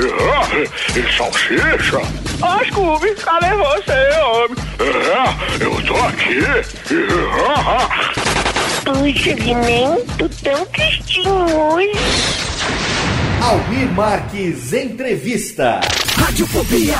Ah, e salsicha? Ó, Scooby, cadê você, homem? É, eu tô aqui. Puxa, Guiné, tô tão tristinho hoje. Almir Marques Entrevista. Radiofobia.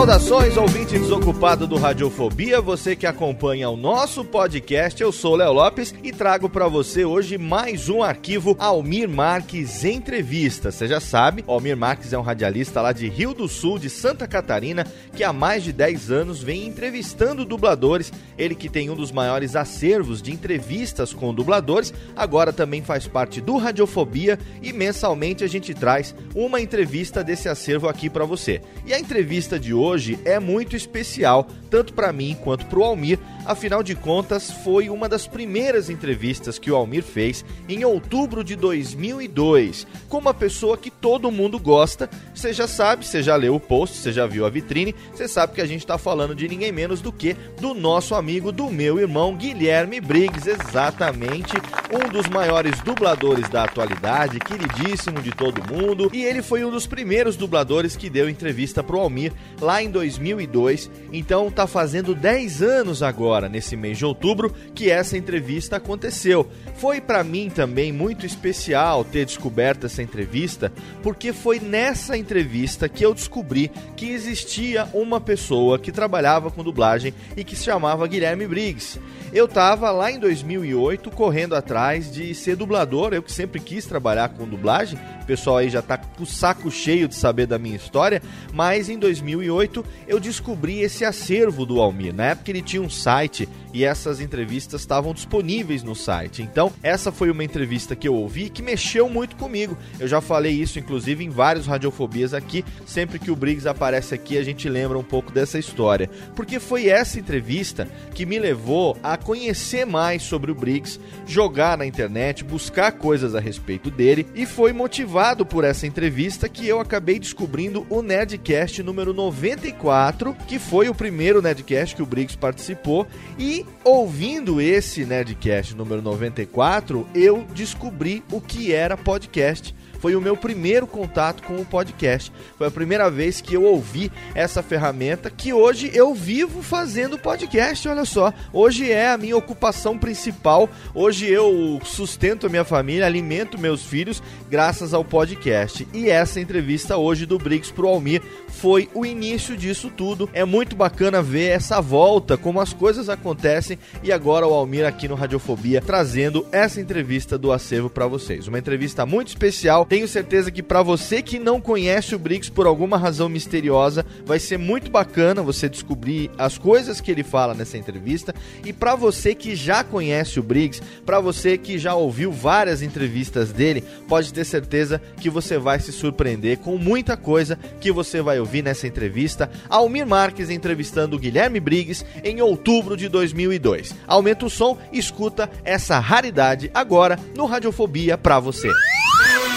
Saudações, ouvinte desocupado do Radiofobia, você que acompanha o nosso podcast, eu sou Léo Lopes e trago para você hoje mais um arquivo Almir Marques Entrevista. Você já sabe, Almir Marques é um radialista lá de Rio do Sul, de Santa Catarina, que há mais de 10 anos vem entrevistando dubladores. Ele que tem um dos maiores acervos de entrevistas com dubladores, agora também faz parte do Radiofobia e mensalmente a gente traz uma entrevista desse acervo aqui para você. E a entrevista de hoje é muito especial, tanto para mim quanto para o Almir, afinal de contas foi uma das primeiras entrevistas que o Almir fez em outubro de 2002, com uma pessoa que todo mundo gosta. Você já sabe, você já leu o post, você já viu a vitrine, você sabe que a gente está falando de ninguém menos do que do nosso amigo, do meu irmão Guilherme Briggs, exatamente um dos maiores dubladores da atualidade, queridíssimo de todo mundo, e ele foi um dos primeiros dubladores que deu entrevista pro Almir lá em 2002. Então tá fazendo 10 anos agora, nesse mês de outubro, que essa entrevista aconteceu. Foi para mim também muito especial ter descoberto essa entrevista, porque foi nessa entrevista que eu descobri que existia uma pessoa que trabalhava com dublagem e que se chamava Guilherme Briggs. Eu tava lá em 2008 correndo atrás de ser dublador, eu que sempre quis trabalhar com dublagem. O pessoal aí já tá com o saco cheio de saber da minha história, mas em 2008 eu descobri esse acervo do Almir. Na época ele tinha um site e essas entrevistas estavam disponíveis no site. Então, essa foi uma entrevista que eu ouvi que mexeu muito comigo. Eu já falei isso inclusive em vários radiofobias aqui. Sempre que o Briggs aparece aqui, a gente lembra um pouco dessa história, porque foi essa entrevista que me levou a conhecer mais sobre o Briggs, jogar na internet, buscar coisas a respeito dele e foi motivado por essa entrevista que eu acabei descobrindo o Nerdcast número 94, que foi o primeiro Nerdcast que o Briggs participou e ouvindo esse Nerdcast número 94, eu descobri o que era podcast foi o meu primeiro contato com o podcast. Foi a primeira vez que eu ouvi essa ferramenta que hoje eu vivo fazendo podcast, olha só. Hoje é a minha ocupação principal. Hoje eu sustento a minha família, alimento meus filhos graças ao podcast. E essa entrevista hoje do Briggs pro Almir foi o início disso tudo. É muito bacana ver essa volta, como as coisas acontecem e agora o Almir aqui no Radiofobia trazendo essa entrevista do acervo para vocês. Uma entrevista muito especial Tenho certeza que para você que não conhece o Briggs por alguma razão misteriosa, vai ser muito bacana você descobrir as coisas que ele fala nessa entrevista. E para você que já conhece o Briggs, para você que já ouviu várias entrevistas dele, pode ter certeza que você vai se surpreender com muita coisa que você vai ouvir nessa entrevista. Almir Marques entrevistando Guilherme Briggs em outubro de 2002. Aumenta o som, escuta essa raridade agora no Radiofobia pra você.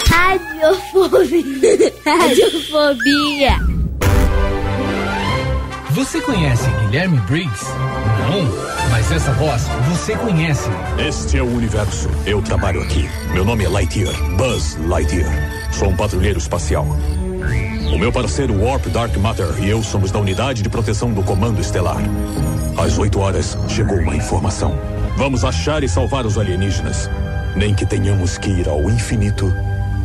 Radiofobia. Radiofobia. Você conhece Guilherme Briggs? Não? Mas essa voz você conhece. Este é o universo. Eu trabalho aqui. Meu nome é Lightyear. Buzz Lightyear. Sou um patrulheiro espacial. O meu parceiro Warp Dark Matter e eu somos da unidade de proteção do Comando Estelar. Às 8 horas chegou uma informação. Vamos achar e salvar os alienígenas. Nem que tenhamos que ir ao infinito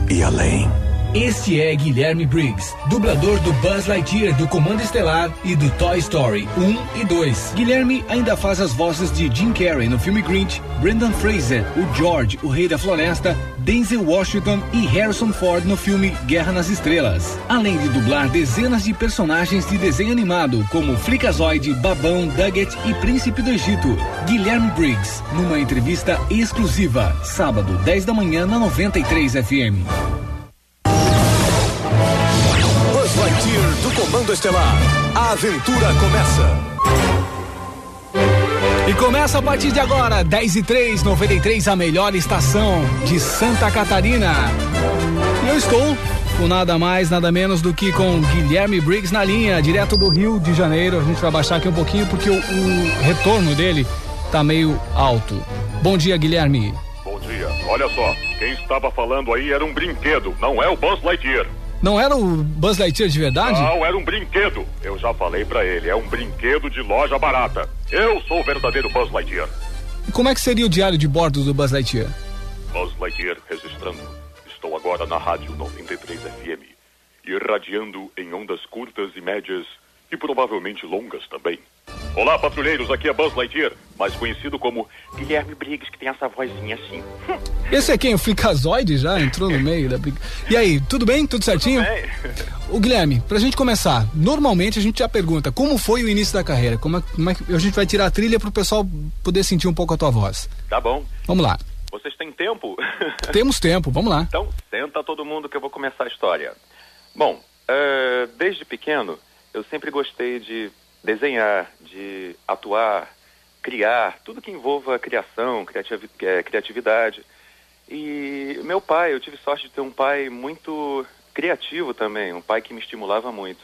e além. Este é Guilherme Briggs, dublador do Buzz Lightyear do Comando Estelar e do Toy Story 1 e 2. Guilherme ainda faz as vozes de Jim Carrey no filme Grinch, Brendan Fraser, o George, o Rei da Floresta, Denzel Washington e Harrison Ford no filme Guerra nas Estrelas. Além de dublar dezenas de personagens de desenho animado, como Flicazoide, Babão, Dugget e Príncipe do Egito. Guilherme Briggs, numa entrevista exclusiva, sábado, 10 da manhã na 93 FM. Comando Estelar. A aventura começa. E começa a partir de agora, 10 e 3, 93, a melhor estação de Santa Catarina. E eu estou com nada mais, nada menos do que com Guilherme Briggs na linha, direto do Rio de Janeiro. A gente vai baixar aqui um pouquinho porque o, o retorno dele tá meio alto. Bom dia, Guilherme. Bom dia. Olha só, quem estava falando aí era um brinquedo, não é o Buzz Lightyear. Não era o Buzz Lightyear de verdade? Não, era um brinquedo. Eu já falei pra ele, é um brinquedo de loja barata. Eu sou o verdadeiro Buzz Lightyear. E como é que seria o diário de bordo do Buzz Lightyear? Buzz Lightyear registrando. Estou agora na rádio 93 FM, irradiando em ondas curtas e médias e provavelmente longas também. Olá, patrulheiros, aqui é Buzz Lightyear, mais conhecido como Guilherme Briggs, que tem essa vozinha assim. Esse é quem? O Flicazoide já entrou no meio da briga. E aí, tudo bem? Tudo certinho? Tudo bem. O Guilherme, pra gente começar, normalmente a gente já pergunta como foi o início da carreira, como é, como é que a gente vai tirar a trilha pro pessoal poder sentir um pouco a tua voz. Tá bom. Vamos lá. Vocês têm tempo? Temos tempo, vamos lá. Então, senta todo mundo que eu vou começar a história. Bom, eh, desde pequeno, eu sempre gostei de desenhar, de atuar, criar, tudo que envolva criação, eh, criatividade. E meu pai, eu tive sorte de ter um pai muito criativo também, um pai que me estimulava muito.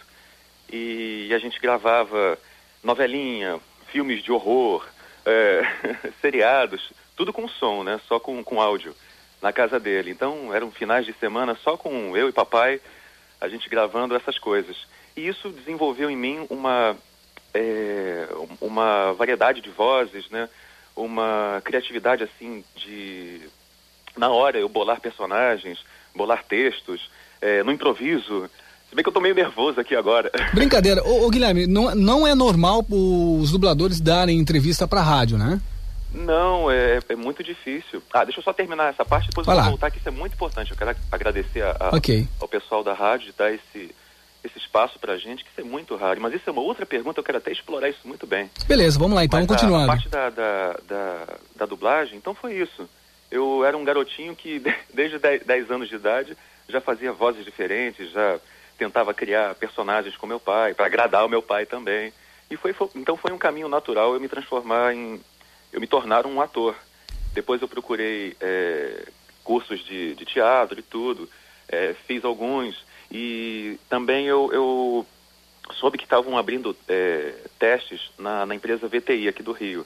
E a gente gravava novelinha, filmes de horror, eh, seriados, tudo com som, né? Só com, com áudio, na casa dele. Então eram finais de semana só com eu e papai, a gente gravando essas coisas. E isso desenvolveu em mim uma, é, uma variedade de vozes, né? Uma criatividade assim de na hora eu bolar personagens, bolar textos, é, no improviso. Se bem que eu tô meio nervoso aqui agora. Brincadeira. Ô, ô, Guilherme, não, não é normal os dubladores darem entrevista pra rádio, né? Não, é, é muito difícil. Ah, deixa eu só terminar essa parte, depois Vai eu vou lá. voltar, que isso é muito importante. Eu quero agradecer a- a- Ok. ao pessoal da rádio de dar esse, esse espaço pra gente, que isso é muito raro. Mas isso é uma outra pergunta, eu quero até explorar isso muito bem. Beleza, vamos lá então, Mas vamos a- continuando. A parte da, da, da, da dublagem, então foi isso. Eu era um garotinho que, de- desde 10, 10 anos de idade, já fazia vozes diferentes, já tentava criar personagens com meu pai, para agradar o meu pai também. E foi, foi- então foi um caminho natural eu me transformar em. eu me tornar um ator. Depois eu procurei é, cursos de, de teatro e tudo, é, fiz alguns. E também eu, eu soube que estavam abrindo é, testes na, na empresa VTI aqui do Rio.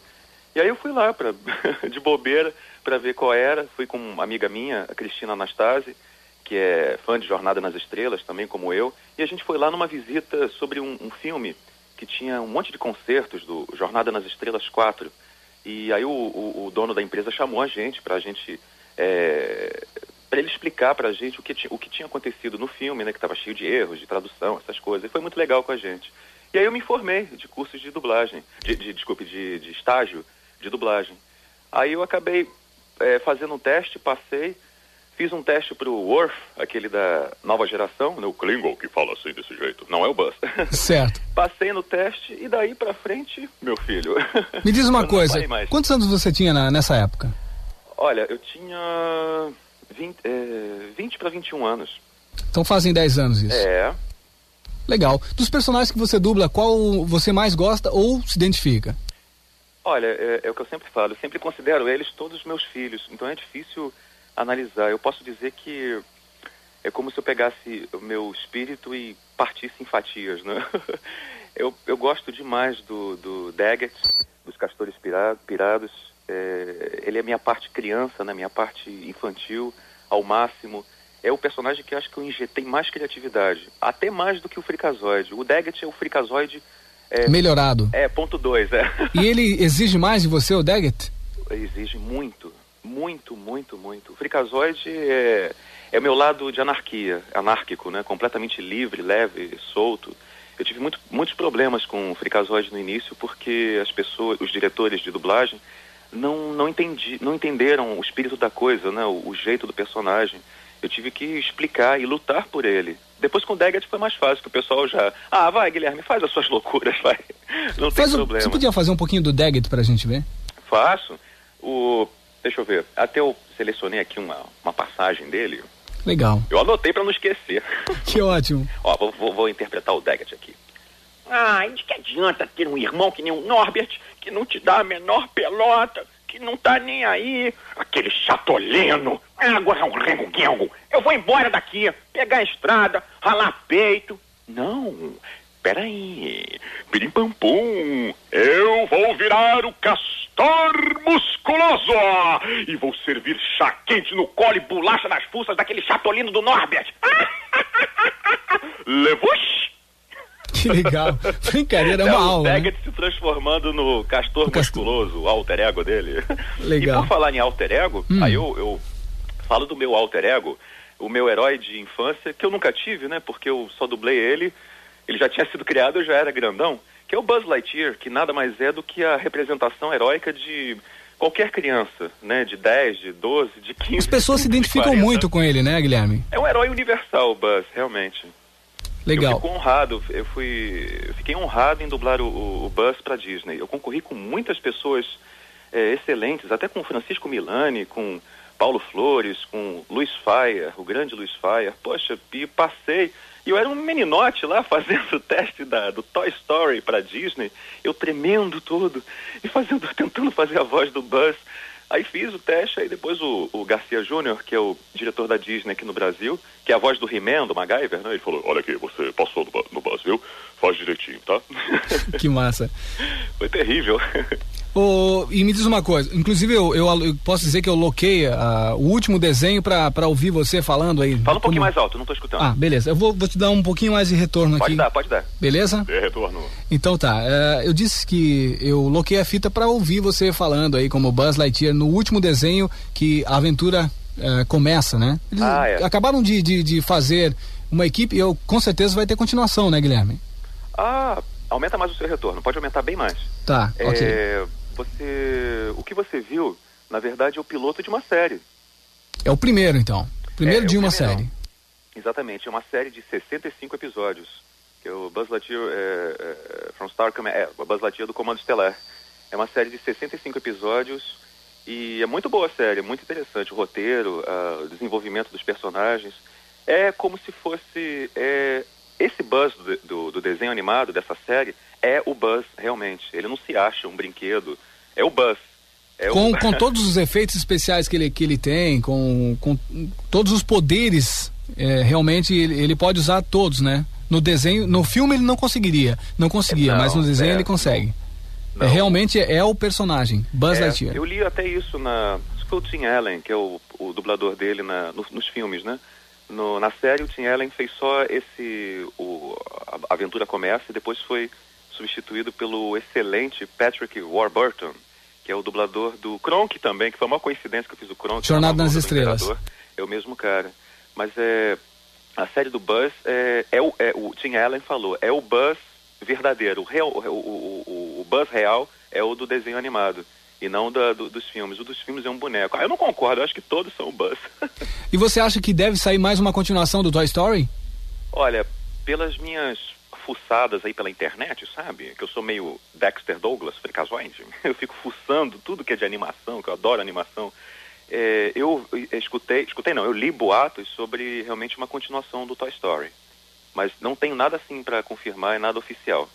E aí eu fui lá pra, de bobeira para ver qual era. Fui com uma amiga minha, a Cristina Anastasi, que é fã de Jornada nas Estrelas, também como eu. E a gente foi lá numa visita sobre um, um filme que tinha um monte de concertos do Jornada nas Estrelas 4. E aí o, o, o dono da empresa chamou a gente para a gente... É, para ele explicar para a gente o que, o que tinha acontecido no filme, né, que estava cheio de erros, de tradução, essas coisas. E foi muito legal com a gente. E aí eu me informei de cursos de dublagem, de, de- desculpe, de, de estágio de dublagem. Aí eu acabei é, fazendo um teste, passei, Fiz um teste pro Worf, aquele da nova geração, né, o Klingon que fala assim desse jeito. Não é o Buzz. Certo. Passei no teste e daí pra frente, meu filho. Me diz uma coisa, quantos anos você tinha na- nessa época? Olha, eu tinha 20, é, 20 para 21 anos. Então fazem 10 anos isso. É. Legal. Dos personagens que você dubla, qual você mais gosta ou se identifica? Olha, é, é o que eu sempre falo, eu sempre considero eles todos meus filhos, então é difícil analisar. Eu posso dizer que é como se eu pegasse o meu espírito e partisse em fatias, né? eu, eu gosto demais do, do Daggett, dos Castores Pira- Pirados. É, ele é minha parte criança, né? minha parte infantil, ao máximo. É o personagem que eu acho que eu injetei mais criatividade, até mais do que o Fricazoide. O Daggett é o Fricazoide... É, Melhorado. É, ponto dois, é. E ele exige mais de você, o Daggett? exige muito, muito, muito, muito. O Fricazoide é, é o meu lado de anarquia, anárquico, né? Completamente livre, leve, solto. Eu tive muito, muitos problemas com o Fricazoide no início porque as pessoas, os diretores de dublagem, não, não, entendi, não entenderam o espírito da coisa, né? O, o jeito do personagem. Eu tive que explicar e lutar por ele. Depois com o Daggett foi mais fácil, que o pessoal já... Ah, vai, Guilherme, faz as suas loucuras, vai. Não tem Faz um- problema. você podia fazer um pouquinho do Daggett pra gente ver? Faço. O, deixa eu ver. Até eu selecionei aqui uma, uma passagem dele. Legal. Eu anotei pra não esquecer. Que ótimo. Ó, vou, vou- vou interpretar o Daggett aqui. Ah, de que adianta ter um irmão que nem o Norbert, que não te dá a menor pelota, que não tá nem aí? Aquele chatoleno. Ah, agora é um rengo Eu vou embora daqui, pegar a estrada, ralar peito. Não, peraí. Pirim pam pum. Eu vou virar o castor musculoso e vou servir chá quente no colo e bolacha nas fuças daquele chatolino do Norbert. Levux! Que legal. Brincadeira, é uma o aula, né? Daggett se transformando no castor musculoso, o alter ego dele. Legal. E por falar em alter ego, Hum. aí eu, eu falo do meu alter ego, o meu herói de infância, que eu nunca tive, né? Porque eu só dublei ele, ele já tinha sido criado, eu já era grandão, que é o Buzz Lightyear, que nada mais é do que a representação heróica de qualquer criança, né? De 10, de 12, de 15. As pessoas se de identificam 40. muito com ele, né, Guilherme? É um herói universal, o Buzz, realmente. Eu Legal. fico honrado, eu fui, eu fiquei honrado em dublar o, o, o Buzz para Disney. Eu concorri com muitas pessoas é, excelentes, até com Francisco Milani, com Paulo Flores, com Luiz Faia, o grande Luiz Faia. Poxa, e passei. E eu era um meninote lá fazendo o teste da, do Toy Story para Disney, eu tremendo todo e fazendo, tentando fazer a voz do Buzz. Aí fiz o teste, aí depois o, o Garcia Júnior, que é o diretor da Disney aqui no Brasil, que é a voz do He-Man, do MacGyver, né? Ele falou, olha aqui, você passou no, no viu? Faz direitinho, tá? Que massa. Foi terrível. Ô, e me diz uma coisa, inclusive eu, eu, eu posso dizer que eu loquei ah, o último desenho pra, pra ouvir você falando aí. Fala um pouquinho Como- mais alto, não tô escutando. Ah, beleza. Eu vou, vou te dar um pouquinho mais de retorno pode aqui. dar, pode dar. Beleza? Dê retorno. Então tá, eh, eu disse que eu loquei a fita pra ouvir você falando aí como Buzz Lightyear no último desenho que a aventura eh, começa, né? Eles Ah, é. acabaram de, de, de fazer uma equipe e eu com certeza vai ter continuação, né, Guilherme? Ah, aumenta mais o seu retorno, pode aumentar bem mais. Tá, ok. É, você, o que você viu, na verdade, é o piloto de uma série. É o primeiro então. Primeiro É, de é uma primeirão. série. Exatamente, é uma série de 65 episódios. Que é o Buzz Lightyear é, é, from Star Command, é, o Buzz Lightyear do Comando Estelar. É uma série de 65 episódios e é muito boa a série, é muito interessante o roteiro, ah, o desenvolvimento dos personagens. É como se fosse é, esse Buzz do, do, do desenho animado dessa série é o Buzz realmente. Ele não se acha um brinquedo, é o Buzz. É Com, o... com todos os efeitos especiais que ele, que ele tem, com, com todos os poderes, eh, realmente ele, ele pode usar todos, né? No desenho, no filme ele não conseguiria, não conseguia, Não, mas no desenho é, ele consegue. não. É, realmente é, o personagem, Buzz É, Lightyear. Eu li até isso na. Tim Allen, que é o, o dublador dele na, no- nos filmes, né? No- na série, o Tim Allen fez só esse. O, a aventura começa e depois foi substituído pelo excelente Patrick Warburton, que é o dublador do Kronk também, que foi uma coincidência que eu fiz o Kronk. Jornada na nas Estrelas. É o mesmo cara. Mas é. A série do Buzz é, é, o, é o Tim Allen falou, é o Buzz verdadeiro. O, real, o, o, o Buzz real é o do desenho animado. E não da, do, dos filmes. O dos filmes é um boneco. Ah, eu não concordo, eu acho que todos são Buzz. e você acha que deve sair mais uma continuação do Toy Story? Olha, pelas minhas fuçadas aí pela internet, sabe? Que eu sou meio Dexter Douglas, fricazoide. Eu fico fuçando tudo que é de animação, que eu adoro animação. É, eu escutei, escutei não, eu li boatos sobre realmente uma continuação do Toy Story. Mas não tenho nada assim para confirmar, é nada oficial.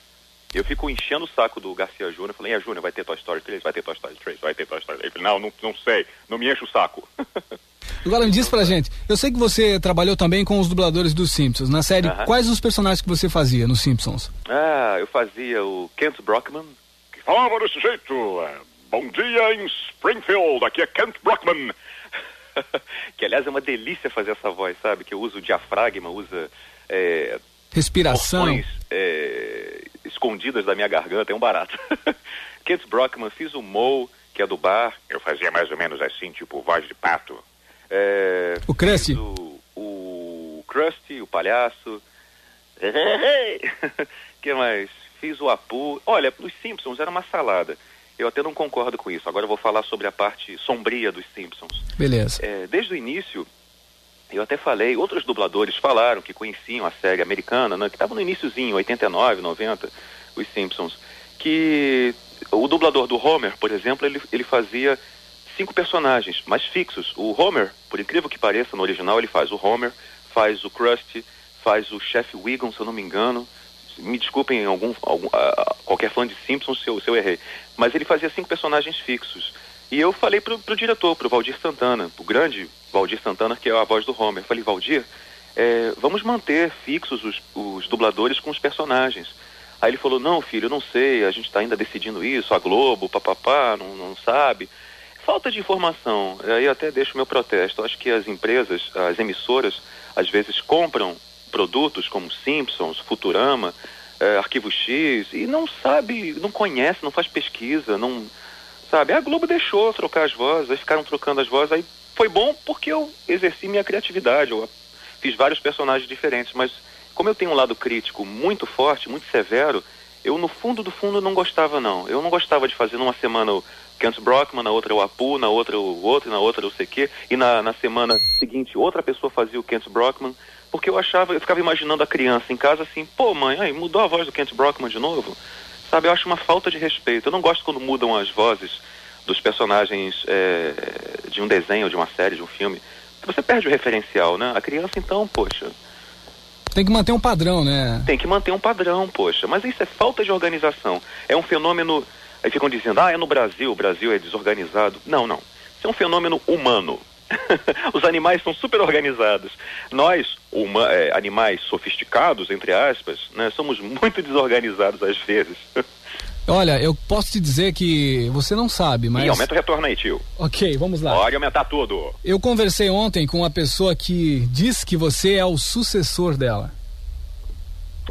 Eu fico enchendo o saco do Garcia Júnior, falei, é Júnior, vai ter Toy Story 3, vai ter Toy Story 3, vai ter Toy Story 3. Ele falei, não, não, não sei, não me enche o saco. Agora me diz pra gente, eu sei que você trabalhou também com os dubladores dos Simpsons. Na série, uh -huh. quais os personagens que você fazia nos Simpsons? Ah, eu fazia o Kent Brockman. Que falava desse jeito. É, bom dia em Springfield, aqui é Kent Brockman. que aliás é uma delícia fazer essa voz, sabe? Que eu uso diafragma, usa... É, Respiração. Porções, é, escondidas da minha garganta, é um barato. Kent Brockman, fiz o Mo, que é do bar. Eu fazia mais ou menos assim, tipo voz de pato. É, o Krusty. O, o Krusty, o palhaço. que mais? Fiz o Apu. Olha, os Simpsons era uma salada. Eu até não concordo com isso. Agora eu vou falar sobre a parte sombria dos Simpsons. Beleza. É, desde o início, eu até falei, outros dubladores falaram que conheciam a série americana, né, que estava no iníciozinho, 89, 90, os Simpsons, que o dublador do Homer, por exemplo, ele, ele fazia cinco personagens, mas fixos. O Homer, por incrível que pareça, no original ele faz o Homer, faz o Krusty, faz o Chef Wiggum, se eu não me engano. Me desculpem algum, algum uh, qualquer fã de Simpsons se eu, se eu errei. Mas ele fazia cinco personagens fixos. E eu falei pro, pro diretor, pro Valdir Santana, o grande Valdir Santana, que é a voz do Homer. Eu falei, Valdir, é, vamos manter fixos os, os dubladores com os personagens. Aí ele falou, não, filho, não sei, a gente está ainda decidindo isso, a Globo, papapá, não, não sabe. Falta de informação. Aí até deixo meu protesto. Acho que as empresas, as emissoras, às vezes compram produtos como Simpsons, Futurama, é, Arquivo X, e não sabe, não conhece, não faz pesquisa, não sabe? A Globo deixou trocar as vozes, aí ficaram trocando as vozes, aí foi bom porque eu exerci minha criatividade, eu fiz vários personagens diferentes, mas como eu tenho um lado crítico muito forte, muito severo, eu no fundo do fundo não gostava não. Eu não gostava de fazer numa semana o Kent Brockman, na outra o Apu, na outra o outro, na outra o CQ, e na, na semana seguinte outra pessoa fazia o Kent Brockman, porque eu achava, eu ficava imaginando a criança em casa assim, pô mãe, aí mudou a voz do Kent Brockman de novo? Sabe, eu acho uma falta de respeito. Eu não gosto quando mudam as vozes dos personagens é, de um desenho, de uma série, de um filme. Você perde o referencial, né? A criança, então, poxa. Tem que manter um padrão, né? Tem que manter um padrão, poxa. Mas isso é falta de organização. É um fenômeno. Aí ficam dizendo, ah, é no Brasil, o Brasil é desorganizado. Não, não. Isso é um fenômeno humano. Os animais são super organizados. Nós, uma, é, animais sofisticados, entre aspas, né, somos muito desorganizados às vezes. Olha, eu posso te dizer que você não sabe, mas. Ih, aumenta o retorno aí, tio. Ok, vamos lá. Pode aumentar tudo. Eu conversei ontem com uma pessoa que diz que você é o sucessor dela.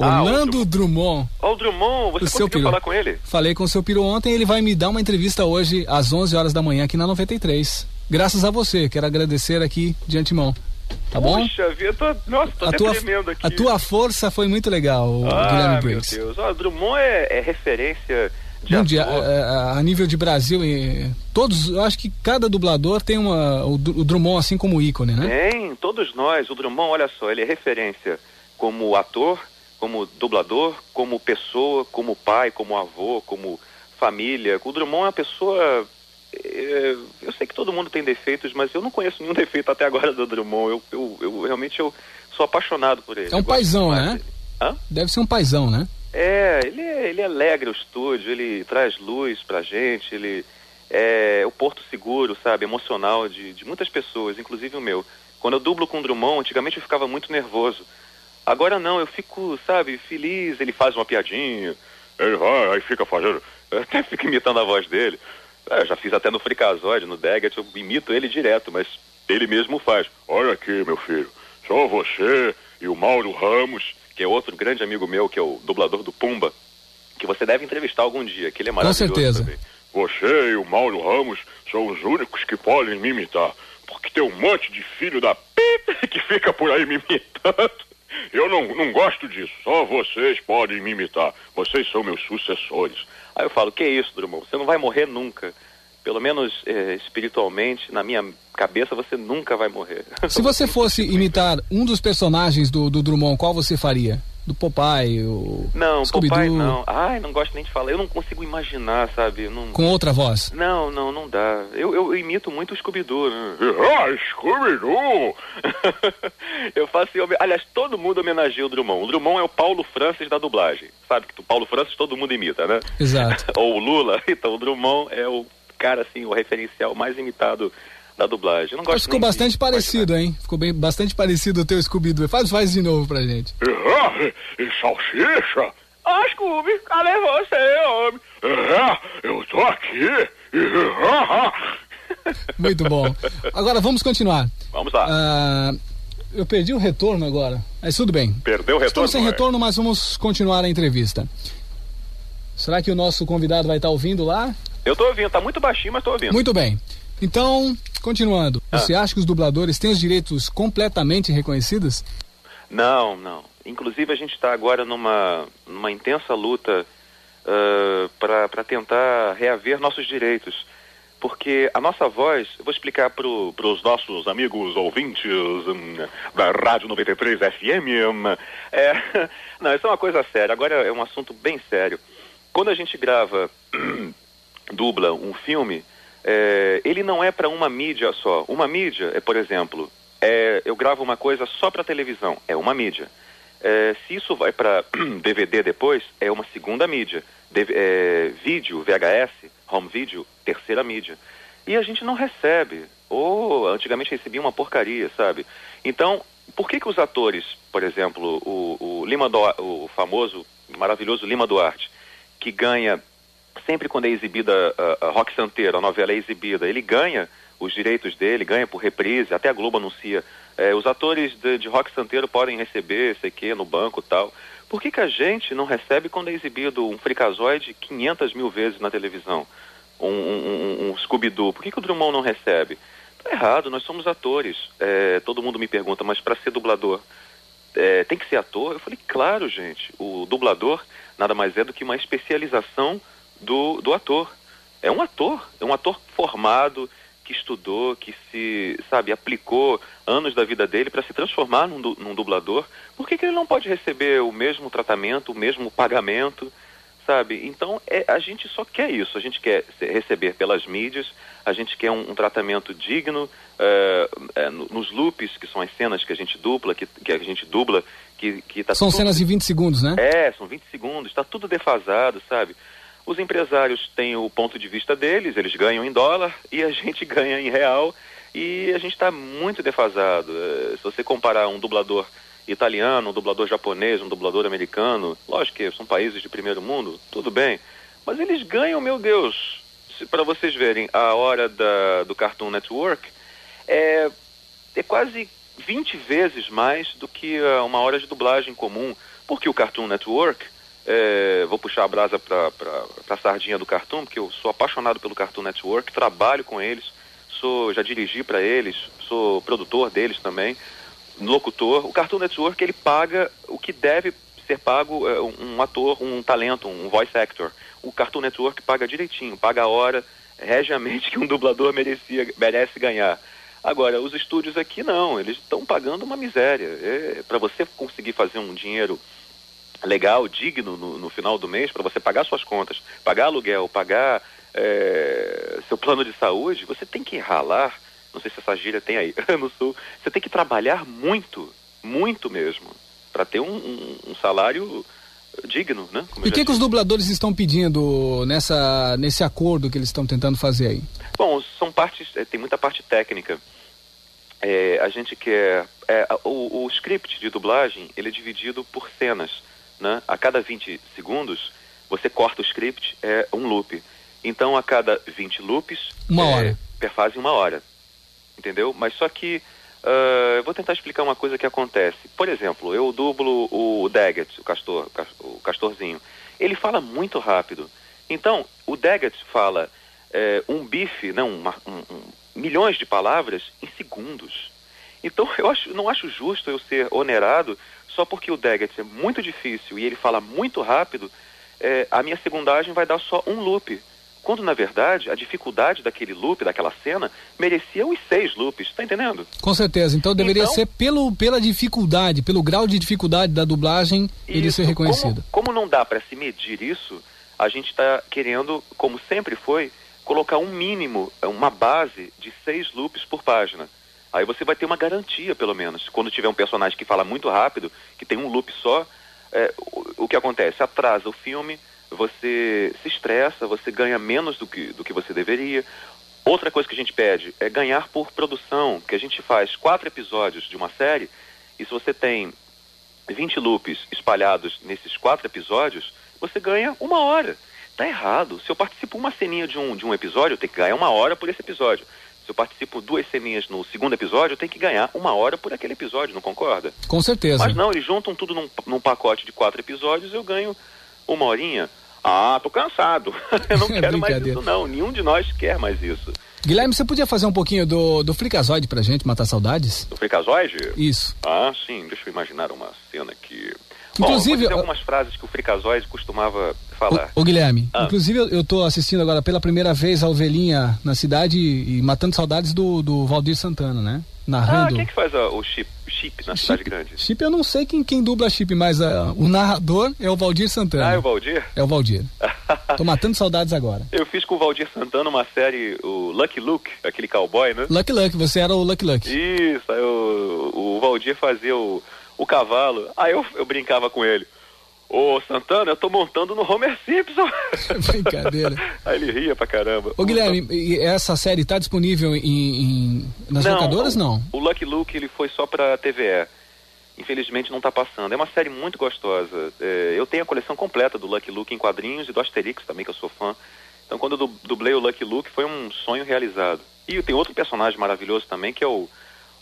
Ah, Orlando o Drummond. Ó, oh, o Drummond, você o conseguiu Piro. falar com ele? Falei com o seu Piro ontem, ele vai me dar uma entrevista hoje às 11 horas da manhã aqui na 93. Graças a você, quero agradecer aqui de antemão. Tá bom? Puxa vida, tô, nossa, tô a tua, tremendo aqui. A tua força foi muito legal, ah, Guilherme Briggs. meu Deus. Ó, Drummond é, é referência de Mundial, a, é, é, a, nível de Brasil, e todos, eu acho que cada dublador tem uma, o, o Drummond assim como ícone, né? Tem, todos nós. O Drummond, olha só, ele é referência como ator, como dublador, como pessoa, como pai, como avô, como família. O Drummond é uma pessoa eu sei que todo mundo tem defeitos, mas eu não conheço nenhum defeito até agora do Drummond. Eu, eu, eu realmente eu sou apaixonado por ele. É um paizão, né? Deve ser um paizão, né? É, ele, é, ele alegra o estúdio, ele traz luz pra gente, ele é o porto seguro, sabe, emocional de, de muitas pessoas, inclusive o meu. Quando eu dublo com o Drummond, antigamente eu ficava muito nervoso. Agora não, eu fico, sabe, feliz, ele faz uma piadinha, ele vai, aí fica fazendo, até fica imitando a voz dele. É, já fiz até no Fricazóide, no Daggett, eu imito ele direto, mas ele mesmo faz. Olha aqui, meu filho, só você e o Mauro Ramos, que é outro grande amigo meu, que é o dublador do Pumba, que você deve entrevistar algum dia, que ele é maravilhoso Com certeza. Também. Você e o Mauro Ramos são os únicos que podem me imitar, porque tem um monte de filho da p que fica por aí me imitando. Eu não, não gosto disso, só vocês podem me imitar, vocês são meus sucessores. Aí eu falo, que isso, Drummond? Você não vai morrer nunca. pelo menos é, espiritualmente, na minha cabeça, você nunca vai morrer. Se você fosse imitar um dos personagens do, do Drummond, qual você faria? Do Popeye, o Não, Scooby-Doo? Popeye não. Ai, não gosto nem de falar. Eu não consigo imaginar, sabe? Não... Com outra voz? Não, não, não dá. Eu, eu imito muito o Scooby-Doo, né? Ah, Scooby-Doo! eu faço. Aliás, todo mundo homenageia o Drummond. O Drummond é o Paulo Francis da dublagem. Sabe que o Paulo Francis todo mundo imita, né? Exato. Ou o Lula. Então, o Drummond é o cara, assim, o referencial mais imitado da dublagem. Não Mas gosto ficou nem de- bastante parecido, hein? Ficou bem, bastante parecido o teu Scooby-Doo. Faz, faz de novo pra gente. Ah, e salsicha? Ó, Scooby, cadê você, homem? É, eu tô aqui. Ah, Muito bom. Agora vamos continuar. Vamos lá. Ah, eu perdi o retorno agora. Mas tudo bem. Perdeu o retorno? Estamos sem é? retorno, mas vamos continuar a entrevista. Será que o nosso convidado vai estar ouvindo lá? Eu tô ouvindo, tá muito baixinho, mas tô ouvindo. Muito bem. Então, continuando. Ah. Você acha que os dubladores têm os direitos completamente reconhecidos? Não, não. Inclusive a gente está agora numa, numa intensa luta para tentar reaver nossos direitos. Porque a nossa voz, eu vou explicar para os nossos amigos ouvintes hum, da Rádio 93 FM. hum, é, não, isso é uma coisa séria. Agora é um assunto bem sério. Quando a gente grava, dubla um filme, é, ele não é para uma mídia só. Uma mídia é, por exemplo, é, eu gravo uma coisa só para televisão, é uma mídia. É, se isso vai para DVD depois, é uma segunda mídia. É, vídeo, VHS, home video, terceira mídia. E a gente não recebe. Ou antigamente recebia uma porcaria, sabe? Então, por que que os atores, por exemplo, o, o Lima o famoso, maravilhoso Lima Duarte, que ganha sempre quando é exibida a, a Rock Santeiro, a novela é exibida, ele ganha os direitos dele, ganha por reprise, até a Globo anuncia. É, os atores de, de Rock Santeiro podem receber, sei que, no banco tal. Por que, que a gente não recebe quando é exibido um fricazoide 500 mil vezes na televisão? Um, um, um- um Scooby-Doo? Por que, que o Drummond não recebe? Tá errado, nós somos atores. É, todo mundo me pergunta, mas para ser dublador, é, tem que ser ator? Eu falei, claro, gente. O dublador nada mais é do que uma especialização do, do ator. É um ator, é um ator formado, que estudou, que se, sabe, aplicou anos da vida dele para se transformar num, num dublador. Por que, que ele não pode receber o mesmo tratamento, o mesmo pagamento, sabe? Então, é, a gente só quer isso. A gente quer receber pelas mídias, a gente quer um, um tratamento digno é, é, no- nos loops, que são as cenas que a gente dupla, que, que a gente dubla, que, que tá São tudo- cenas de 20 segundos, né? é, são 20 segundos, está tudo defasado, sabe? Os empresários têm o ponto de vista deles, eles ganham em dólar e a gente ganha em real. E a gente está muito defasado. Eh, Se você comparar um dublador italiano, um dublador japonês, um dublador americano, lógico que são países de primeiro mundo, tudo bem, mas eles ganham, meu Deus, para vocês verem, a hora da, do Cartoon Network é, é quase 20 vezes mais do que ah, uma hora de dublagem comum, porque o Cartoon Network, é, vou puxar a brasa para a sardinha do Cartoon, porque eu sou apaixonado pelo Cartoon Network, trabalho com eles, sou já dirigi para eles, sou produtor deles também, locutor. O Cartoon Network ele paga o que deve ser pago é, um, ator, um talento, um voice actor. O Cartoon Network paga direitinho, paga a hora regiamente que um dublador merecia, merece ganhar. Agora, os estúdios aqui não, eles estão pagando uma miséria. É, para você conseguir fazer um dinheiro legal, digno no, no final do mês, para você pagar suas contas, pagar aluguel, pagar é, seu plano de saúde, você tem que ralar. Não sei se essa gíria tem aí no sul. Você tem que trabalhar muito, muito mesmo, para ter um, um- um salário digno, né? Como E o que, que os dubladores estão pedindo nessa, nesse acordo que eles estão tentando fazer aí? Bom, são partes, eh, tem muita parte técnica. É, a gente quer. é, o, o script de dublagem ele é dividido por cenas. Né? A cada 20 segundos, você corta o script, é um loop. Então, a cada 20 loops, Uma é, hora. perfazem uma hora. Entendeu? Mas só que. ah, eu vou tentar explicar uma coisa que acontece. Por exemplo, eu dublo o Daggett, o castor, o cas- o castorzinho. Ele fala muito rápido. Então, o Daggett fala é, um bife, não, uma- um- um- milhões de palavras em segundos. Então, eu acho, não acho justo eu ser onerado só porque o Daggett é muito difícil e ele fala muito rápido, é, a minha segundagem vai dar só um loop. Quando, na verdade, a dificuldade daquele loop, daquela cena, merecia os seis loops, tá entendendo? Com certeza. Então deveria Então- ser pelo, pela dificuldade, pelo grau de dificuldade da dublagem, ele Isso. ser reconhecido. Como, como não dá para se medir isso, a gente está querendo, como sempre foi, colocar um mínimo, uma base de seis loops por página. Aí você vai ter uma garantia, pelo menos. Quando tiver um personagem que fala muito rápido, que tem um loop só, é, o, o que acontece? Atrasa o filme, você se estressa, você ganha menos do que, do que você deveria. Outra coisa que a gente pede é ganhar por produção, que a gente faz quatro episódios de uma série, e se você tem 20 loops espalhados nesses quatro episódios, você ganha uma hora. Tá errado. Se eu participo uma ceninha de um, de um episódio, eu tenho que ganhar uma hora por esse episódio. Se eu participo duas ceninhas no segundo episódio, eu tenho que ganhar uma hora por aquele episódio, não concorda? Com certeza. Mas não, eles juntam tudo num, num pacote de quatro episódios eu ganho uma horinha. Ah, tô cansado. eu não É quero mais isso, não. Nenhum de nós quer mais isso. Guilherme, você podia fazer um pouquinho do, do Fricazoide pra gente matar saudades? Do Fricazoide? Isso. Ah, sim. Deixa eu imaginar uma cena Inclusive, Bom, algumas frases que o Fricazoide costumava falar. Ô Guilherme, Ah. inclusive eu, tô assistindo agora pela primeira vez a Ovelhinha na cidade e, e matando saudades do, do Valdir Santana, né? Ah, Narrando. quem que faz a- o chip, chip na cidade grande? Chip eu não sei quem, quem dubla Chip, mas ah, o narrador é o Valdir Santana. Ah, é o Valdir? É o Valdir. Tô matando saudades agora. Eu fiz com o Valdir Santana uma série, o Lucky Luke, aquele cowboy, né? Lucky Luck, você era o Lucky Luck. Isso, aí o, o Valdir fazia o, o cavalo. Aí eu, eu brincava com ele. Ô Santana, eu tô montando no Homer Simpson. Brincadeira. Aí ele ria pra caramba. Ô Guilherme, essa série tá disponível em, em- nas Não, locadoras? Não. O Lucky Luke ele foi só pra TVE. Infelizmente não tá passando. É uma série muito gostosa. É, eu tenho a coleção completa do Lucky Luke em quadrinhos e do Asterix também, que eu sou fã. Então quando eu du- dublei o Lucky Luke foi um sonho realizado. E tem outro personagem maravilhoso também, que é o,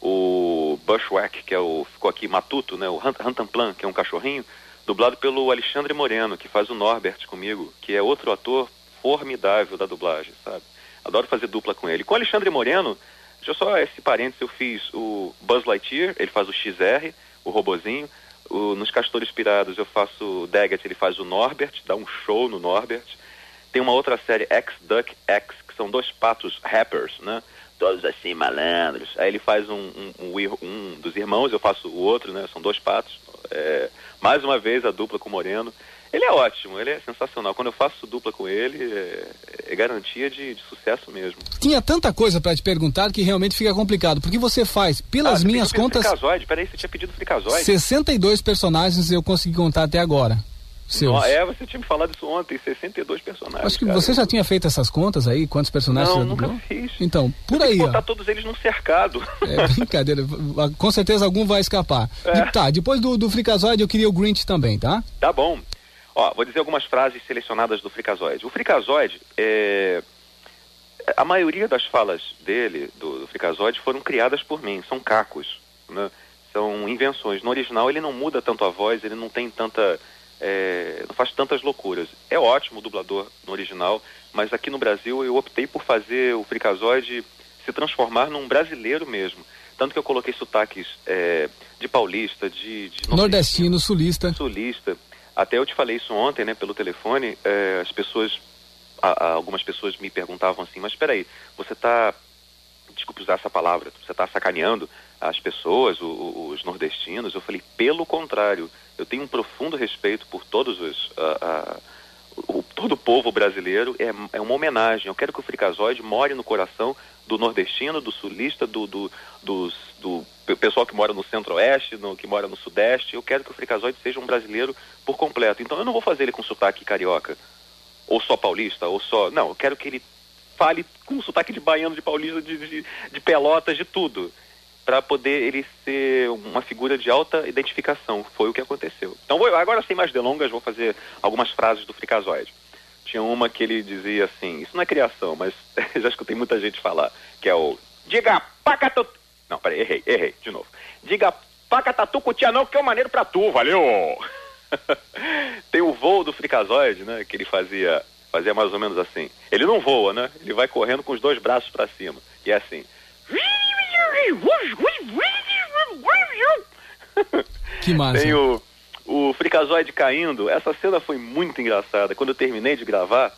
o Bushwhack, que é o. ficou aqui matuto, né? O Rantanplan, que é um cachorrinho, dublado pelo Alexandre Moreno, que faz o Norbert comigo, que é outro ator formidável da dublagem, sabe? Adoro fazer dupla com ele. Com o Alexandre Moreno, deixa eu só esse parênteses, eu fiz o Buzz Lightyear, ele faz o XR, o robozinho. O- nos Castores Pirados eu faço o Daggett, ele faz o Norbert, dá um show no Norbert. Tem uma outra série, X-Duck X, que são dois patos rappers, né? Todos assim, malandros. Aí ele faz um, um, um um dos irmãos, eu faço o outro, né? São dois patos. É, mais uma vez a dupla com o Moreno. Ele é ótimo, ele é sensacional. Quando eu faço dupla com ele, é, é garantia de, de sucesso mesmo. Tinha tanta coisa pra te perguntar que realmente fica complicado. Porque você faz, pelas Ah, minhas contas, Fricazoide, peraí, você tinha pedido Fricazoide? 62 personagens eu consegui contar até agora. Seus. É, você tinha me falado isso ontem, 62 personagens. Acho que cara. você já tinha feito essas contas aí? Quantos personagens Não, nunca fiz. Então, por aí, ó. botar todos eles num cercado. É brincadeira. Com certeza algum vai escapar. De- tá, depois do, do Fricazoide eu queria o Grinch também, tá? Tá bom. Ó, vou dizer algumas frases selecionadas do Fricazoide. O Fricazoide, é... a maioria das falas dele, do, do Fricazoide, foram criadas por mim. São cacos, né? São invenções. No original ele não muda tanto a voz, ele não tem tanta... é, não faz tantas loucuras. É ótimo o dublador no original, mas aqui no Brasil eu optei por fazer o Fricazoide se transformar num brasileiro mesmo. Tanto que eu coloquei sotaques é, de paulista, de, de Nordestino, sulista. sulista. Até eu te falei isso ontem, né, pelo telefone. é, as pessoas, a- a- algumas pessoas me perguntavam assim, mas espera aí, você está, desculpe usar essa palavra, você está sacaneando as pessoas, o- os nordestinos? Eu falei, pelo contrário, eu tenho um profundo respeito por todos os, a- a- o, todo o povo brasileiro. É, é uma homenagem. Eu quero que o Fricazoide more no coração do nordestino, do sulista, do, do, do pe- pessoal que mora no centro-oeste, que mora no sudeste. Eu quero que o Fricazoide seja um brasileiro por completo. Então eu não vou fazer ele com sotaque carioca, ou só paulista, ou só... Não, eu quero que ele fale com sotaque de baiano, de paulista, de, de, de pelotas, de tudo. Para poder ele ser uma figura de alta identificação. Foi o que aconteceu. Então vou, agora sem mais delongas, vou fazer algumas frases do Fricazoide. Tinha uma que ele dizia assim, isso não é criação, mas já escutei muita gente falar, que é o Diga pacatu... Não, peraí, errei, errei, de novo. Diga pacatatu cutia não, que é o maneiro pra tu, valeu! Tem o voo do Fricazoide, né, que ele fazia, fazia mais ou menos assim. Ele não voa, né? Ele vai correndo com os dois braços pra cima. E é assim. Que massa. Tem o, o Fricazoide caindo. Essa cena foi muito engraçada. Quando eu terminei de gravar,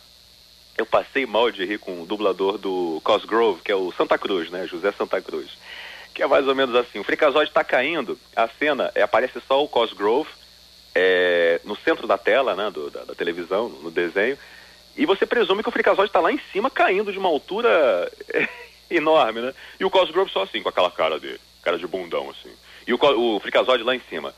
eu passei mal de rir com o dublador do Cosgrove, que é o Santa Cruz, né? José Santa Cruz. Que é mais ou menos assim, o Freakazoid está caindo, a cena, é, aparece só o Cosgrove é, no centro da tela, né, do, da, da, televisão, no desenho, e você presume que o Freakazoid está lá em cima, caindo de uma altura enorme, né? E o Cosgrove só assim, com aquela cara dele, cara de bundão, assim. E o, o lá em cima,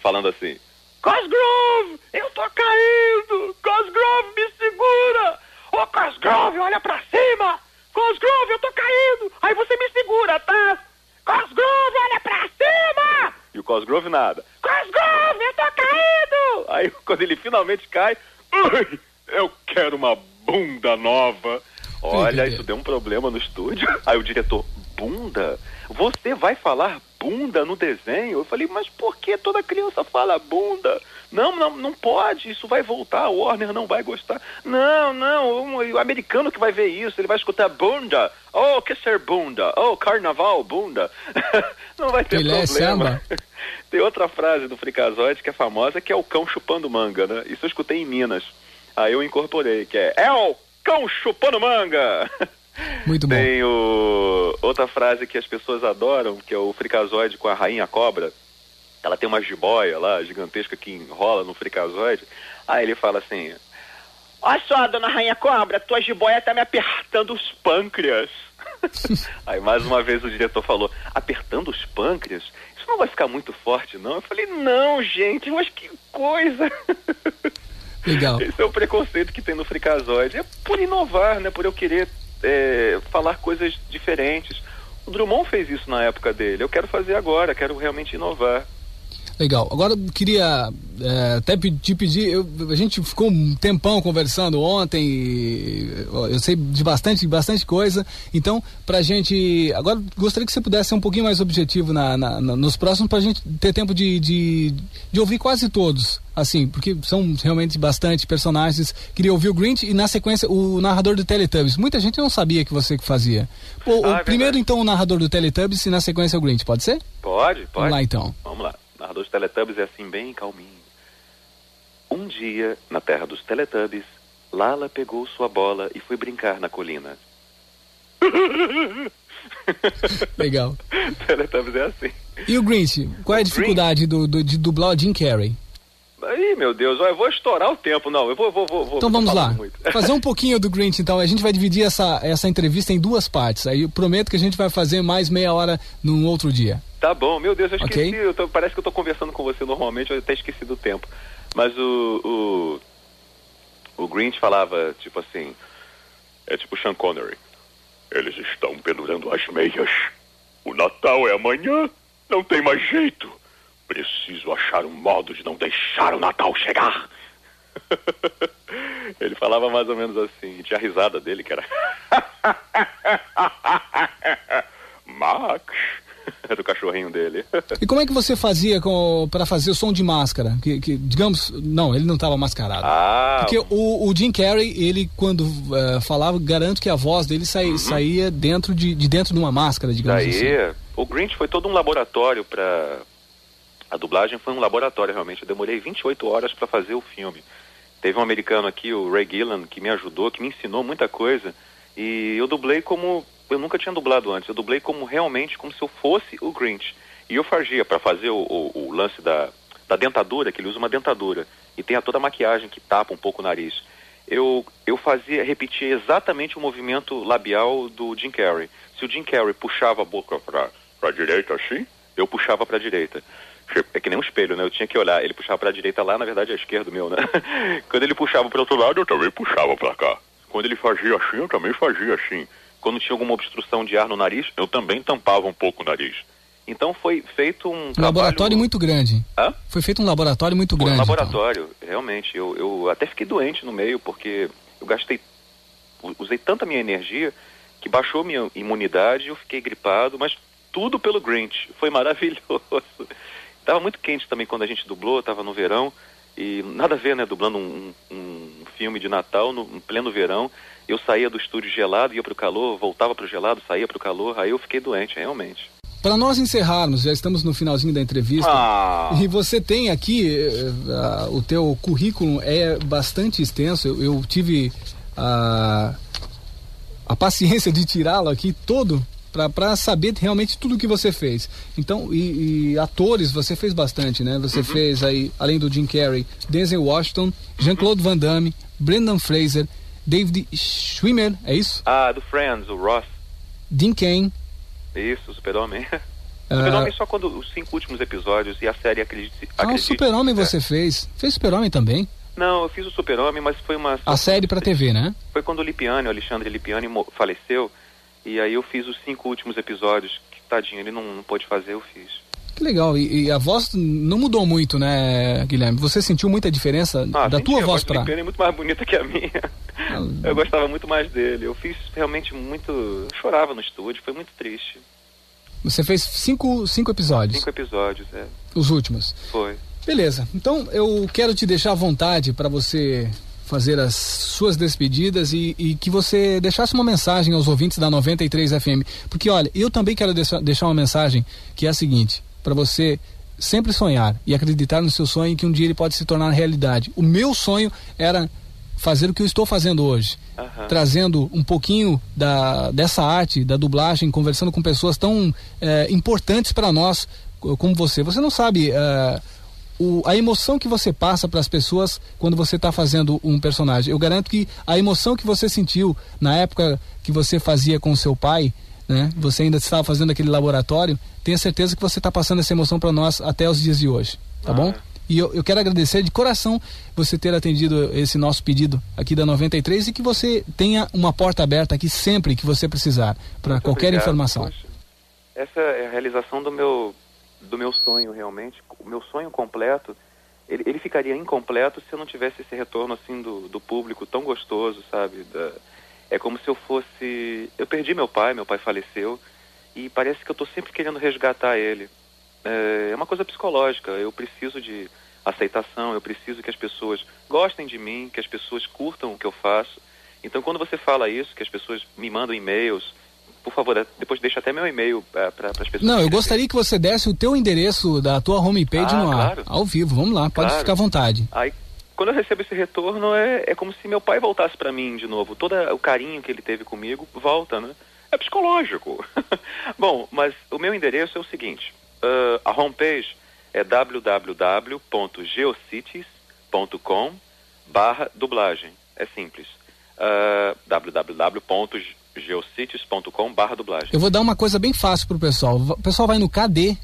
falando assim, Cosgrove, eu tô caindo! Cosgrove, me segura! Ô oh, Cosgrove, olha pra cima! Cosgrove, eu tô caindo! Aí você me segura, tá? Cosgrove, olha pra cima! E o Cosgrove nada. Cosgrove, eu tô caindo! Aí quando ele finalmente cai, Ui, eu quero uma bunda nova. Olha, isso deu um problema no estúdio. Aí o diretor, bunda? Você vai falar bunda no desenho? Eu falei, mas por que toda criança fala bunda? Não, não, não pode, isso vai voltar, a Warner não vai gostar. Não, não, o, o americano que vai ver isso, ele vai escutar bunda. Oh, que ser bunda? Oh, carnaval, bunda. não vai ter ele problema. É Tem outra frase do Fricazoide que é famosa, que é o cão chupando manga, né? Isso eu escutei em Minas. Aí eu incorporei, que é, é o cão chupando manga. Muito bom. Tem o... outra frase que as pessoas adoram, que é o Fricazoide com a rainha cobra ela tem uma jiboia lá, gigantesca, que enrola no fricazoide. Aí ele fala assim: Olha só, dona Rainha Cobra, tua jiboia tá me apertando os pâncreas. Aí mais uma vez o diretor falou: Apertando os pâncreas? Isso não vai ficar muito forte, não? Eu falei: Não, gente, mas que coisa. Legal. Esse é o preconceito que tem no fricazoide. É por inovar, né? Por eu querer é, falar coisas diferentes. O Drummond fez isso na época dele. Eu quero fazer agora, quero realmente inovar. Legal. Agora eu queria é, até te pedir, eu, a gente ficou um tempão conversando ontem, eu sei de bastante, bastante coisa, então pra gente, agora gostaria que você pudesse ser um pouquinho mais objetivo na, na, na nos próximos pra gente ter tempo de, de, de, ouvir quase todos, assim, porque são realmente bastante personagens, queria ouvir o Grinch e na sequência o narrador do Teletubbies, muita gente não sabia que você que fazia. O, ah, o é primeiro então o narrador do Teletubbies e na sequência o Grinch, pode ser? Pode, pode. Vamos lá então. Vamos lá narrador dos Teletubbies é assim, bem calminho. Um dia, na terra dos Teletubbies, Lala pegou sua bola e foi brincar na colina. Legal. Teletubbies é assim. E o Grinch? Qual é a dificuldade do, do, de dublar o Jim Carrey? Ih, meu Deus, eu vou estourar o tempo. Não, eu vou. vou, vou então vamos lá. Fazer um pouquinho do Grinch, então. A gente vai dividir essa, essa entrevista em duas partes. Aí eu prometo que a gente vai fazer mais meia hora num outro dia. Tá bom, meu Deus, eu esqueci. Okay. Eu tô, parece que eu tô conversando com você normalmente, eu até esqueci do tempo. Mas o. O, o Grinch falava, tipo assim. É tipo Sean Connery. Eles estão pendurando as meias. O Natal é amanhã. Não tem mais jeito. Preciso achar um modo de não deixar o Natal chegar. Ele falava mais ou menos assim, tinha a risada dele que era. Max, do cachorrinho dele. E como é que você fazia para fazer o som de máscara? Que, que digamos, não, ele não estava mascarado. Ah. Porque o, o, Jim Carrey, ele quando uh, falava, garanto que a voz dele saía, uhum. saía dentro de, de dentro de uma máscara, digamos Daí, assim. O Grinch foi todo um laboratório para a dublagem foi um laboratório realmente. Eu demorei 28 horas para fazer o filme. Teve um americano aqui, o Ray Gillan, que me ajudou, que me ensinou muita coisa. E eu dublei como eu nunca tinha dublado antes. Eu dublei como realmente como se eu fosse o Grinch. E eu fazia para fazer o, o, o, lance da, da dentadura, que ele usa uma dentadura e tem a toda a maquiagem que tapa um pouco o nariz. Eu, eu fazia, repetia exatamente o movimento labial do Jim Carrey. Se o Jim Carrey puxava a boca para a direita assim, eu puxava para a direita. É que nem um espelho, né? Eu tinha que olhar. Ele puxava para a direita lá, na verdade é a esquerda meu, né? Quando ele puxava para outro lado, eu também puxava para cá. Quando ele fazia assim, eu também fazia assim. Quando tinha alguma obstrução de ar no nariz, eu também tampava um pouco o nariz. Então foi feito um, um laboratório muito grande. Hã? Foi feito um laboratório muito grande. Um então. laboratório, então. realmente. Eu, eu até fiquei doente no meio porque eu gastei, usei tanta minha energia que baixou minha imunidade, eu fiquei gripado, mas tudo pelo Grinch. Foi maravilhoso. Tava muito quente também quando a gente dublou, tava no verão. E nada a ver, né? Dublando um, um filme de Natal no, no pleno verão. Eu saía do estúdio gelado, ia pro calor, voltava pro gelado, saía pro calor. Aí eu fiquei doente, realmente. Para nós encerrarmos, já estamos no finalzinho da entrevista. Ah. E você tem aqui, uh, o teu currículo é bastante extenso. Eu, eu tive a, a paciência de tirá-lo aqui todo para saber realmente tudo que você fez. Então, e, e atores, você fez bastante, né? Você uhum. fez aí, além do Jim Carrey, Denzel Washington, Jean-Claude Van Damme, Brendan Fraser, David Schwimmer, é isso? Ah, do Friends, o Ross. Dean Kane. Isso, o Super-Homem. Super-Homem uh, só quando os cinco últimos episódios e a série acredite. Ah, o Super-Homem você fez. Fez Super-Homem também? Não, eu fiz o Super-Homem, mas foi uma. A série pra TV, né? Foi quando o Lipiani, o Alexandre Lipiani, faleceu. E aí eu fiz os cinco últimos episódios. Que tadinho, ele não, não pôde fazer, eu fiz. Que legal. E, e, a voz não mudou muito, né, Guilherme? Você sentiu muita diferença ah, da tua voz para? A é muito mais bonita que a minha. Ah, eu gostava muito mais dele. Eu fiz realmente muito. Eu chorava no estúdio, foi muito triste. Você fez cinco, cinco episódios? Cinco episódios, é. Os últimos? Foi. Beleza. Então eu quero te deixar à vontade para você fazer as suas despedidas e, e, que você deixasse uma mensagem aos ouvintes da 93 FM. Porque, olha, eu também quero deixar, uma mensagem que é a seguinte: para você sempre sonhar e acreditar no seu sonho que um dia ele pode se tornar realidade. O meu sonho era fazer o que eu estou fazendo hoje, uhum. trazendo um pouquinho da, dessa arte, da dublagem, conversando com pessoas tão é, importantes para nós como você. Você não sabe. É, o, a emoção que você passa para as pessoas quando você está fazendo um personagem. Eu garanto que a emoção que você sentiu na época que você fazia com seu pai, né? Você ainda estava fazendo aquele laboratório. Tenha certeza que você está passando essa emoção para nós até os dias de hoje, tá ah, bom? É. E eu, eu, quero agradecer de coração você ter atendido esse nosso pedido aqui da 93 e que você tenha uma porta aberta aqui sempre que você precisar para qualquer obrigado. informação. Poxa, essa é a realização do meu do meu sonho realmente, o meu sonho completo, ele, ele ficaria incompleto se eu não tivesse esse retorno assim do, do público tão gostoso, sabe? Da, é como se eu fosse, eu perdi meu pai, meu pai faleceu e parece que eu estou sempre querendo resgatar ele. É, é uma coisa psicológica. Eu preciso de aceitação, eu preciso que as pessoas gostem de mim, que as pessoas curtam o que eu faço. Então, quando você fala isso, que as pessoas me mandam e-mails, por favor, depois deixa até meu e-mail é, para as pessoas. Não, eu gostaria que você desse o teu endereço da tua homepage ah, no ar, claro. ao vivo. Vamos lá, pode claro. ficar à vontade. Aí, quando eu recebo esse retorno, é, é como se meu pai voltasse para mim de novo. Todo o carinho que ele teve comigo volta, né? É psicológico. Bom, mas o meu endereço é o seguinte: uh, a homepage é www.geocities.com barra dublagem. É simples. Uh, geocities.com barra dublagem. Eu vou dar uma coisa bem fácil pro pessoal. O pessoal vai no KD,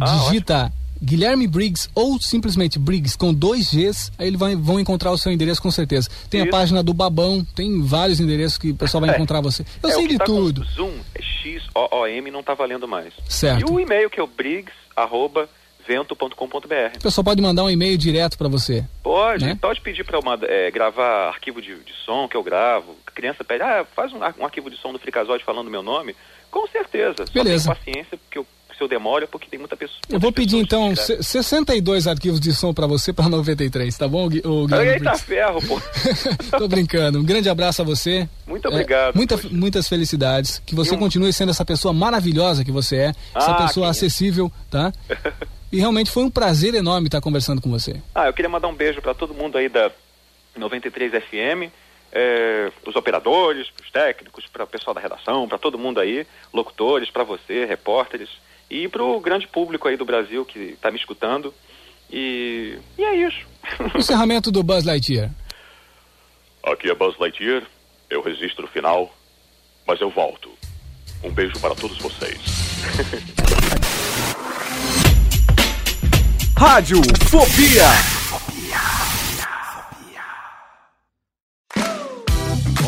ah, digita ótimo. Guilherme Briggs ou simplesmente Briggs com dois Gs, aí eles vão encontrar o seu endereço com certeza. Tem Isso. a página do Babão, tem vários endereços que o pessoal vai é. encontrar você. Eu é, sei de tá tudo. Zoom, é X-O-O-M, não tá valendo mais. Certo. E o e-mail que é o briggs, arroba, vento.com.br. O pessoal pode mandar um e-mail direto para você? Pode, né? pode pedir para é, gravar arquivo de, de, som que eu gravo. Criança pede, ah, faz um, um arquivo de som do Fricazóide falando meu nome. Com certeza. Beleza. Só paciência, porque eu se eu demoro é porque tem muita pessoa. Eu vou pedir então 62 arquivos de som para você para 93, tá bom, o Guilherme? Eita ferro, pô. Tô brincando. Um grande abraço a você. Muito obrigado. É, muita, muitas felicidades. Que você um... continue sendo essa pessoa maravilhosa que você é, essa ah, pessoa acessível, tá? E realmente foi um prazer enorme estar conversando com você. Ah, eu queria mandar um beijo para todo mundo aí da 93 FM, é, os operadores, os técnicos, para o pessoal da redação, para todo mundo aí, locutores, para você, repórteres e para o grande público aí do Brasil que está me escutando. E, e é isso. Encerramento do Buzz Lightyear. Aqui é Buzz Lightyear, eu resisto no final, mas eu volto. Um beijo para todos vocês. Rádio Fobia.